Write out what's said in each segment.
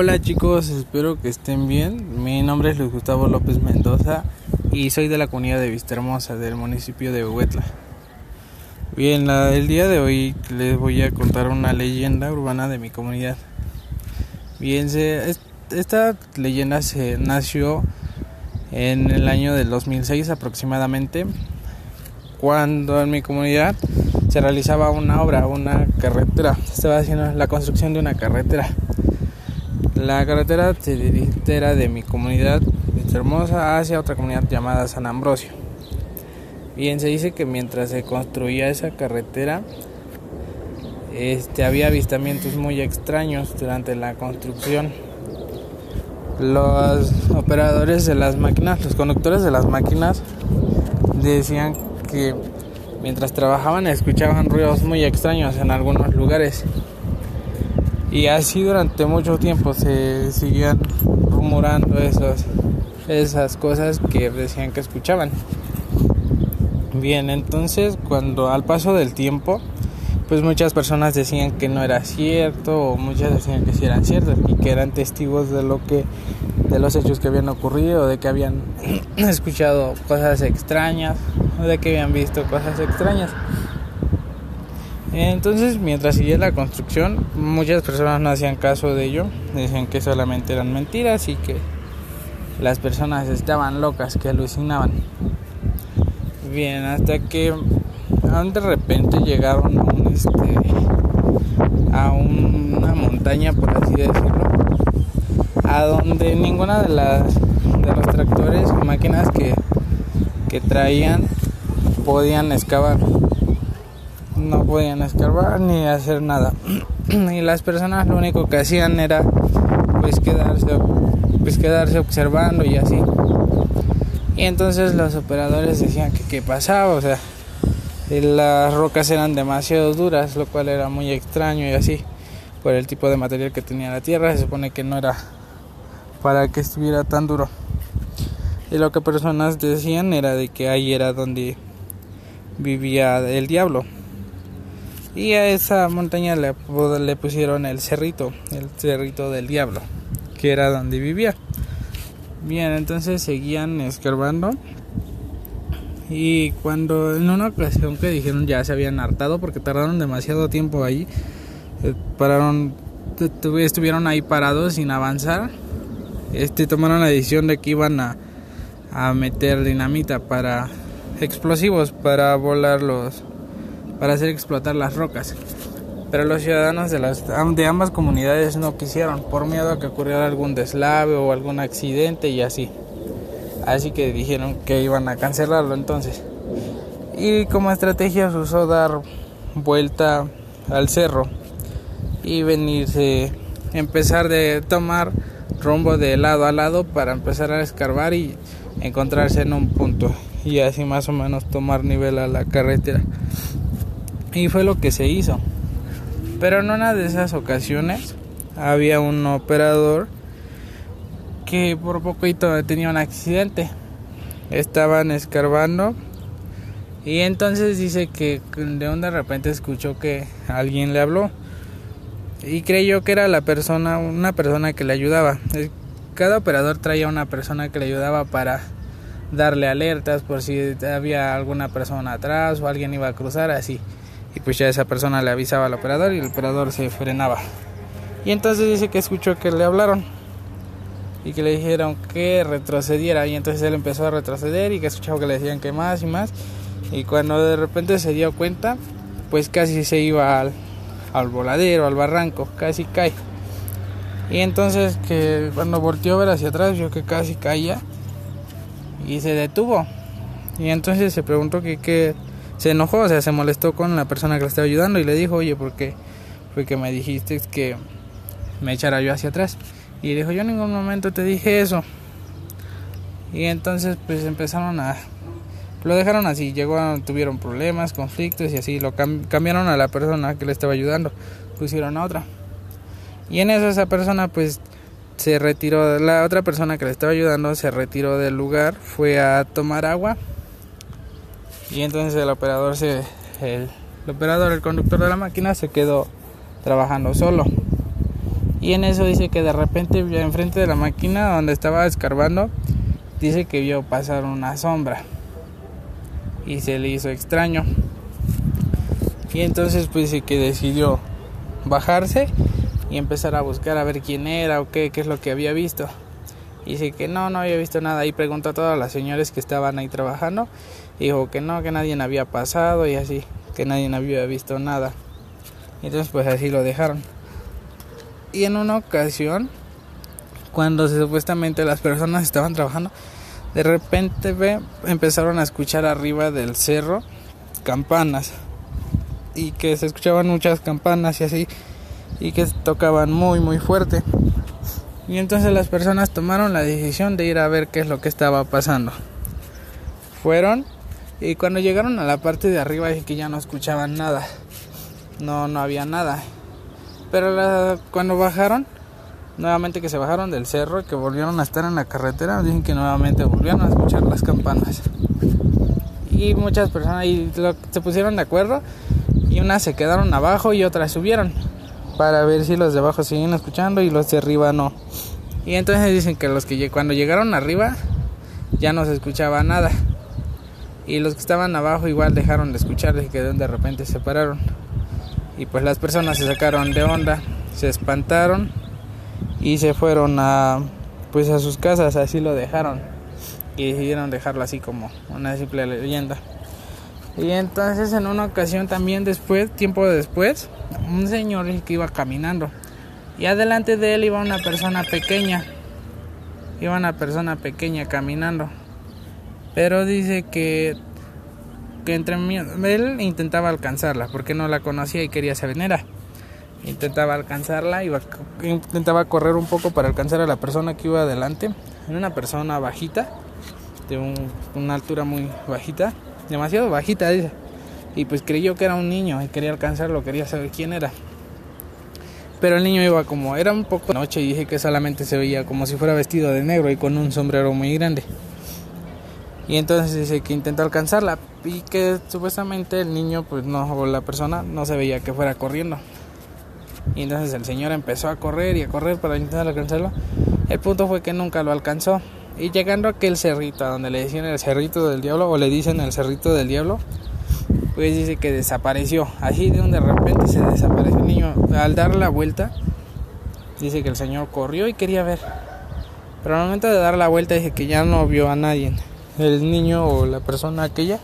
Hola chicos, espero que estén bien. Mi nombre es Luis Gustavo López Mendoza y soy de la comunidad de Vista Hermosa del municipio de Huetla. Bien, el día de hoy les voy a contar una leyenda urbana de mi comunidad. Bien, esta leyenda se nació en el año del 2006 aproximadamente, cuando en mi comunidad se realizaba una obra, una carretera. Estaba haciendo la construcción de una carretera. La carretera se dirigía de mi comunidad Hermosa hacia otra comunidad llamada San Ambrosio. Bien, se dice que mientras se construía esa carretera, este, había avistamientos muy extraños durante la construcción. Los operadores de las máquinas, los conductores de las máquinas, decían que mientras trabajaban escuchaban ruidos muy extraños en algunos lugares. Y así durante mucho tiempo se seguían rumorando esos, esas cosas que decían que escuchaban. Bien, entonces cuando al paso del tiempo, pues muchas personas decían que no era cierto o muchas decían que sí eran ciertos y que eran testigos de lo que de los hechos que habían ocurrido, de que habían escuchado cosas extrañas o de que habían visto cosas extrañas. Entonces, mientras seguía la construcción, muchas personas no hacían caso de ello, decían que solamente eran mentiras y que las personas estaban locas, que alucinaban. Bien, hasta que de repente llegaron a un este a una montaña por así decirlo a donde ninguna de las de los tractores o máquinas que, que traían podían excavar no podían escarbar ni hacer nada. Y las personas lo único que hacían era pues quedarse pues quedarse observando y así. Y entonces los operadores decían que qué pasaba o sea las rocas eran demasiado duras lo cual era muy extraño y así por el tipo de material que tenía la tierra. Se supone que no era para que estuviera tan duro. Y lo que personas decían era de que ahí era donde vivía el diablo y a esa montaña le, le pusieron el cerrito, el cerrito del diablo, que era donde vivía. Bien, entonces seguían escarbando. Y cuando en una ocasión que dijeron ya se habían hartado porque tardaron demasiado tiempo ahí, eh, pararon, estuvieron ahí parados sin avanzar. Este tomaron la decisión de que iban a, a meter dinamita para explosivos para volar los para hacer explotar las rocas. Pero los ciudadanos de, las, de ambas comunidades no quisieron por miedo a que ocurriera algún deslave o algún accidente y así. Así que dijeron que iban a cancelarlo entonces. Y como estrategia se usó dar vuelta al cerro y venirse, empezar de tomar rumbo de lado a lado para empezar a escarbar y encontrarse en un punto y así más o menos tomar nivel a la carretera. Y fue lo que se hizo. Pero en una de esas ocasiones había un operador que por poquito tenía un accidente. Estaban escarbando y entonces dice que de un de repente escuchó que alguien le habló y creyó que era la persona, una persona que le ayudaba. Cada operador traía una persona que le ayudaba para darle alertas por si había alguna persona atrás o alguien iba a cruzar así y pues ya esa persona le avisaba al operador y el operador se frenaba. Y entonces dice que escuchó que le hablaron y que le dijeron que retrocediera y entonces él empezó a retroceder y que escuchaba que le decían que más y más y cuando de repente se dio cuenta pues casi se iba al, al voladero, al barranco, casi cae. Y entonces que cuando volteó a ver hacia atrás vio que casi caía y se detuvo. Y entonces se preguntó que qué se enojó, o sea, se molestó con la persona que le estaba ayudando y le dijo, oye, ¿por qué fue que me dijiste que me echara yo hacia atrás? Y dijo, yo en ningún momento te dije eso. Y entonces pues empezaron a... Lo dejaron así, llegó, tuvieron problemas, conflictos y así, lo cambiaron a la persona que le estaba ayudando, pusieron a otra. Y en eso esa persona pues se retiró, la otra persona que le estaba ayudando se retiró del lugar, fue a tomar agua y entonces el operador se el, operador el conductor de la máquina se quedó trabajando solo y en eso dice que de repente enfrente de la máquina donde estaba escarbando, dice que vio pasar una sombra. Y se le hizo extraño. Y entonces pues dice que decidió bajarse y empezar a buscar a ver quién era o qué, qué es lo que había visto. Y dice que no, no había visto nada. Y preguntó a todas las señores que estaban ahí trabajando. Dijo que no, que nadie había pasado y así, que nadie había visto nada. Entonces pues así lo dejaron. Y en una ocasión, cuando supuestamente las personas estaban trabajando, de repente ve, empezaron a escuchar arriba del cerro campanas. Y que se escuchaban muchas campanas y así. Y que tocaban muy muy fuerte. Y entonces las personas tomaron la decisión de ir a ver qué es lo que estaba pasando. Fueron y cuando llegaron a la parte de arriba dije que ya no escuchaban nada. No, no había nada. Pero cuando bajaron, nuevamente que se bajaron del cerro que volvieron a estar en la carretera, dicen que nuevamente volvieron a escuchar las campanas. Y muchas personas se pusieron de acuerdo y unas se quedaron abajo y otras subieron para ver si los de abajo siguen escuchando y los de arriba no. Y entonces dicen que los que cuando llegaron arriba ya no se escuchaba nada. Y los que estaban abajo igual dejaron de escuchar y que de repente se pararon. Y pues las personas se sacaron de onda, se espantaron y se fueron a pues a sus casas, así lo dejaron. Y decidieron dejarlo así como una simple leyenda. Y entonces en una ocasión también después, tiempo después, un señor que iba caminando. Y adelante de él iba una persona pequeña. Iba una persona pequeña caminando. Pero dice que, que entre él intentaba alcanzarla porque no la conocía y quería saber era. Intentaba alcanzarla, iba, intentaba correr un poco para alcanzar a la persona que iba adelante. Era una persona bajita, de una altura muy bajita demasiado bajita. Y pues creyó que era un niño y quería alcanzarlo, quería saber quién era. Pero el niño iba como, era un poco noche y dije que solamente se veía como si fuera vestido de negro y con un sombrero muy grande. Y entonces dice que intentó alcanzarla y que supuestamente el niño, pues no, o la persona no se veía que fuera corriendo. Y entonces el señor empezó a correr y a correr para intentar alcanzarlo. El punto fue que nunca lo alcanzó. Y llegando a aquel cerrito, a donde le decían el cerrito del diablo, o le dicen el cerrito del diablo, pues dice que desapareció. Así de un de repente se desapareció el niño. Al dar la vuelta, dice que el señor corrió y quería ver. Pero al momento de dar la vuelta dice que ya no vio a nadie. El niño o la persona aquella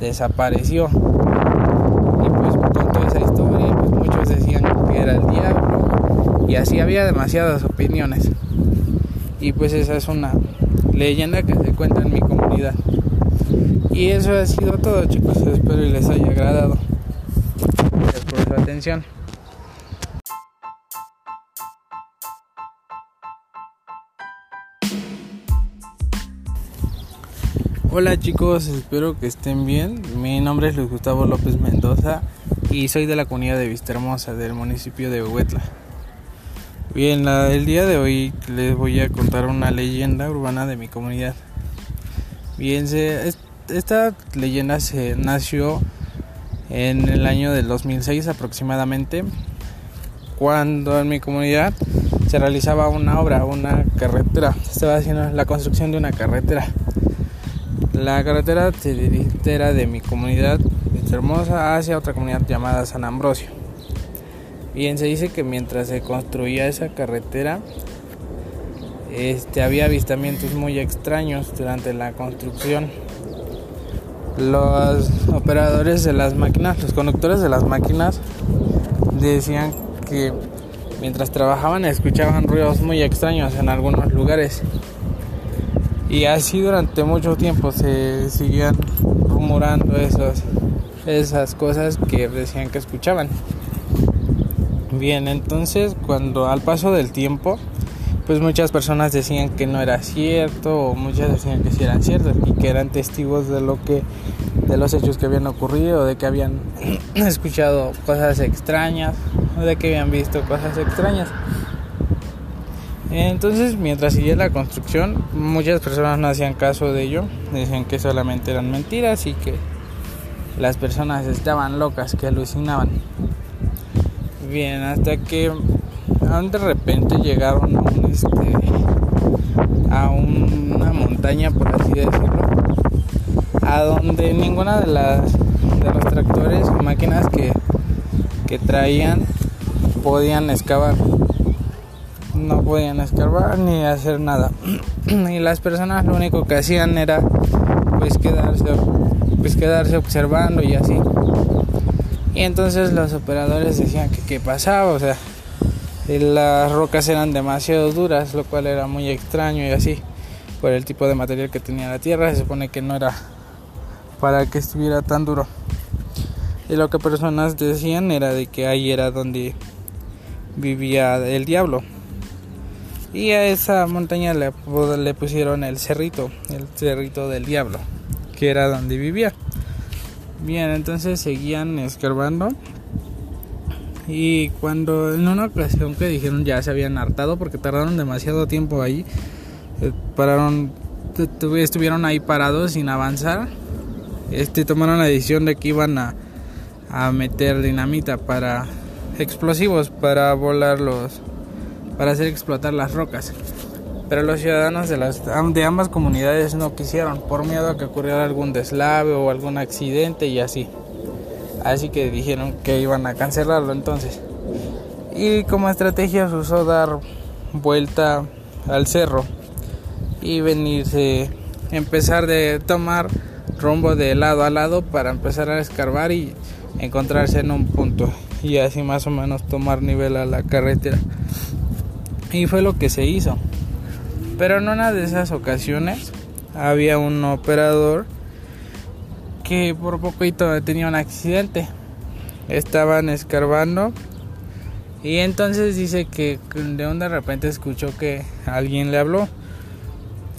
desapareció. Y pues contó esa historia pues muchos decían que era el diablo. Y así había demasiadas opiniones. Y pues esa es una leyenda que se cuenta en mi comunidad. Y eso ha sido todo chicos, espero les haya agradado. Gracias por su atención. Hola chicos, espero que estén bien. Mi nombre es Luis Gustavo López Mendoza y soy de la comunidad de Vista Hermosa del municipio de Huetla. Bien, el día de hoy les voy a contar una leyenda urbana de mi comunidad. Bien, esta leyenda se nació en el año del 2006 aproximadamente, cuando en mi comunidad se realizaba una obra, una carretera. Se estaba haciendo la construcción de una carretera. La carretera dirigía de mi comunidad, Hermosa, hacia otra comunidad llamada San Ambrosio. Bien, se dice que mientras se construía esa carretera, este, había avistamientos muy extraños durante la construcción. Los operadores de las máquinas, los conductores de las máquinas, decían que mientras trabajaban escuchaban ruidos muy extraños en algunos lugares. Y así durante mucho tiempo se seguían rumorando esos, esas cosas que decían que escuchaban. Bien, entonces cuando al paso del tiempo, pues muchas personas decían que no era cierto o muchas decían que sí eran ciertos y que eran testigos de lo que de los hechos que habían ocurrido, de que habían escuchado cosas extrañas o de que habían visto cosas extrañas. Entonces, mientras seguía la construcción, muchas personas no hacían caso de ello, decían que solamente eran mentiras y que las personas estaban locas, que alucinaban. Bien, hasta que de repente llegaron este a una montaña por así decirlo a donde ninguna de las de los tractores máquinas que, que traían podían excavar no podían escarbar ni hacer nada. Y las personas lo único que hacían era pues quedarse pues quedarse observando y así. Y entonces los operadores decían que qué pasaba o sea las rocas eran demasiado duras lo cual era muy extraño y así por el tipo de material que tenía la tierra. Se supone que no era para que estuviera tan duro. Y lo que personas decían era de que ahí era donde vivía el diablo y a esa montaña le, le pusieron el cerrito, el cerrito del diablo, que era donde vivía. Bien, entonces seguían escarbando. Y cuando en una ocasión que dijeron ya se habían hartado porque tardaron demasiado tiempo ahí, eh, pararon, estuvieron ahí parados sin avanzar. Este tomaron la decisión de que iban a, a meter dinamita para explosivos para volar los para hacer explotar las rocas. Pero los ciudadanos de, las, de ambas comunidades no quisieron por miedo a que ocurriera algún deslave o algún accidente y así. Así que dijeron que iban a cancelarlo entonces. Y como estrategia se usó dar vuelta al cerro y venirse, empezar de tomar rumbo de lado a lado para empezar a escarbar y encontrarse en un punto y así más o menos tomar nivel a la carretera. Y fue lo que se hizo. Pero en una de esas ocasiones había un operador que por poquito tenía un accidente. Estaban escarbando y entonces dice que de un de repente escuchó que alguien le habló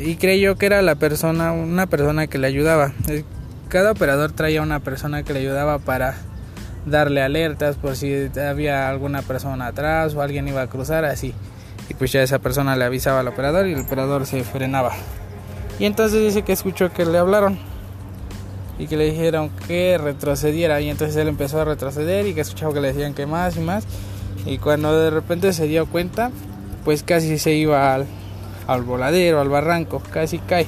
y creyó que era la persona, una persona que le ayudaba. Cada operador traía una persona que le ayudaba para darle alertas por si había alguna persona atrás o alguien iba a cruzar así y pues ya esa persona le avisaba al operador y el operador se frenaba. Y entonces dice que escuchó que le hablaron y que le dijeron que retrocediera y entonces él empezó a retroceder y que escuchaba que le decían que más y más y cuando de repente se dio cuenta pues casi se iba al, al voladero, al barranco, casi cae.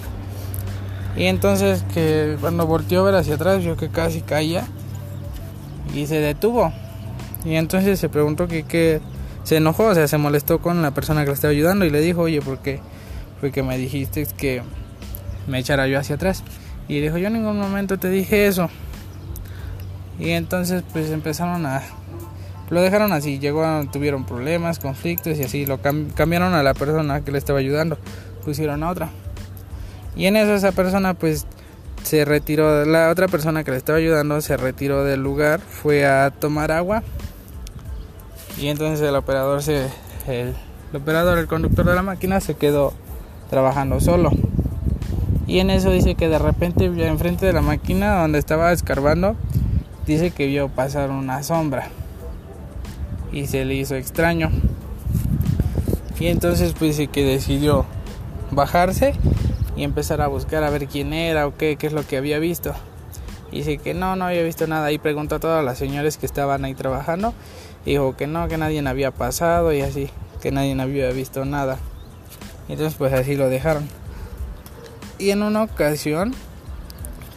Y entonces que cuando volteó a ver hacia atrás vio que casi caía y se detuvo. Y entonces se preguntó que qué se enojó, o sea, se molestó con la persona que le estaba ayudando y le dijo, oye, ¿por qué fue que me dijiste que me echara yo hacia atrás? Y dijo, yo en ningún momento te dije eso. Y entonces pues empezaron a... Lo dejaron así, llegó, tuvieron problemas, conflictos y así, lo cambiaron a la persona que le estaba ayudando, pusieron a otra. Y en eso esa persona pues se retiró, la otra persona que le estaba ayudando se retiró del lugar, fue a tomar agua y entonces el operador se el, operador el conductor de la máquina se quedó trabajando solo. Y en eso dice que de repente enfrente de la máquina donde estaba escarbando dice que vio pasar una sombra. Y se le hizo extraño. Y entonces pues dice que decidió bajarse y empezar a buscar a ver quién era o qué, qué es lo que había visto. Y dice que no, no había visto nada. Y preguntó a todas las señores que estaban ahí trabajando dijo que no, que nadie había pasado y así, que nadie había visto nada. Entonces pues así lo dejaron. Y en una ocasión,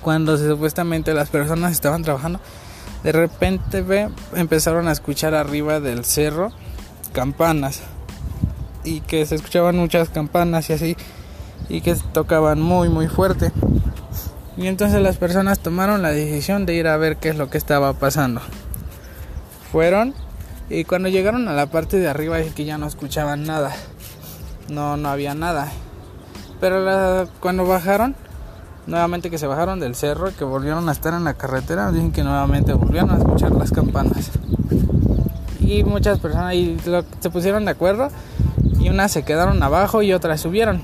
cuando supuestamente las personas estaban trabajando, de repente ve, empezaron a escuchar arriba del cerro campanas. Y que se escuchaban muchas campanas y así. Y que tocaban muy muy fuerte. Y entonces las personas tomaron la decisión de ir a ver qué es lo que estaba pasando. Fueron y cuando llegaron a la parte de arriba es que ya no escuchaban nada. No, no había nada. Pero cuando bajaron, nuevamente que se bajaron del cerro, que volvieron a estar en la carretera, dicen que nuevamente volvieron a escuchar las campanas. Y muchas personas se pusieron de acuerdo y unas se quedaron abajo y otras subieron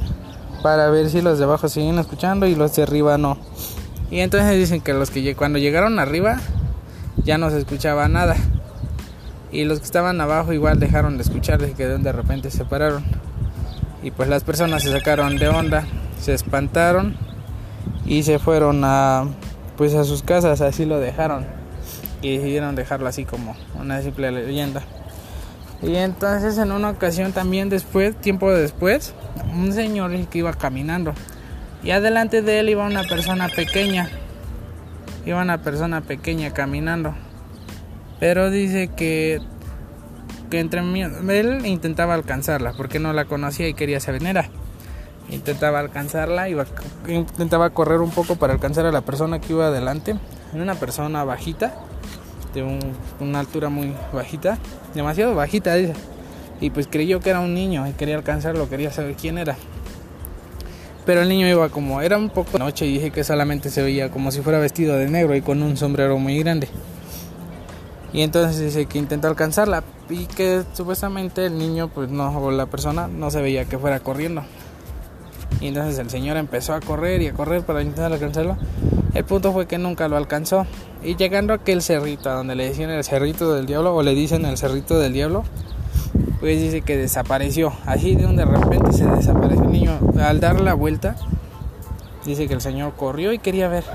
para ver si los de abajo siguen escuchando y los de arriba no. Y entonces dicen que los que cuando llegaron arriba ya no se escuchaba nada y los que estaban abajo igual dejaron de escuchar desde que de repente se pararon y pues las personas se sacaron de onda se espantaron y se fueron a pues a sus casas así lo dejaron y decidieron dejarlo así como una simple leyenda Y entonces en una ocasión también después, tiempo después, un señor que iba caminando. Y adelante de él iba una persona pequeña. Iba una persona pequeña caminando. Pero dice que, que entre mí, él intentaba alcanzarla porque no la conocía y quería saber era. Intentaba alcanzarla, iba, intentaba correr un poco para alcanzar a la persona que iba adelante. Era una persona bajita, de una altura muy bajita, demasiado bajita. Y pues creyó que era un niño y quería alcanzarlo, quería saber quién era. Pero el niño iba como, era un poco noche y dije que solamente se veía como si fuera vestido de negro y con un sombrero muy grande. Y entonces dice que intentó alcanzarla y que supuestamente el niño, pues no, o la persona no se veía que fuera corriendo. Y entonces el señor empezó a correr y a correr para intentar alcanzarlo. El punto fue que nunca lo alcanzó. Y llegando a aquel cerrito, a donde le decían el cerrito del diablo, o le dicen el cerrito del diablo, pues dice que desapareció. Así de un de repente se desapareció el niño. Al dar la vuelta, dice que el señor corrió y quería ver.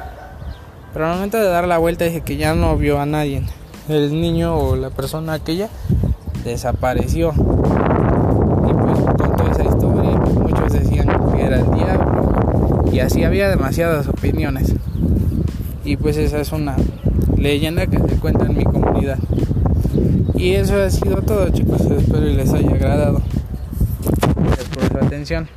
Pero al momento de dar la vuelta dice que ya no vio a nadie el niño o la persona aquella desapareció. Y pues contó esa historia, muchos decían que era el diablo. Y así había demasiadas opiniones. Y pues esa es una leyenda que se cuenta en mi comunidad. Y eso ha sido todo chicos, espero les haya agradado. Gracias por su atención.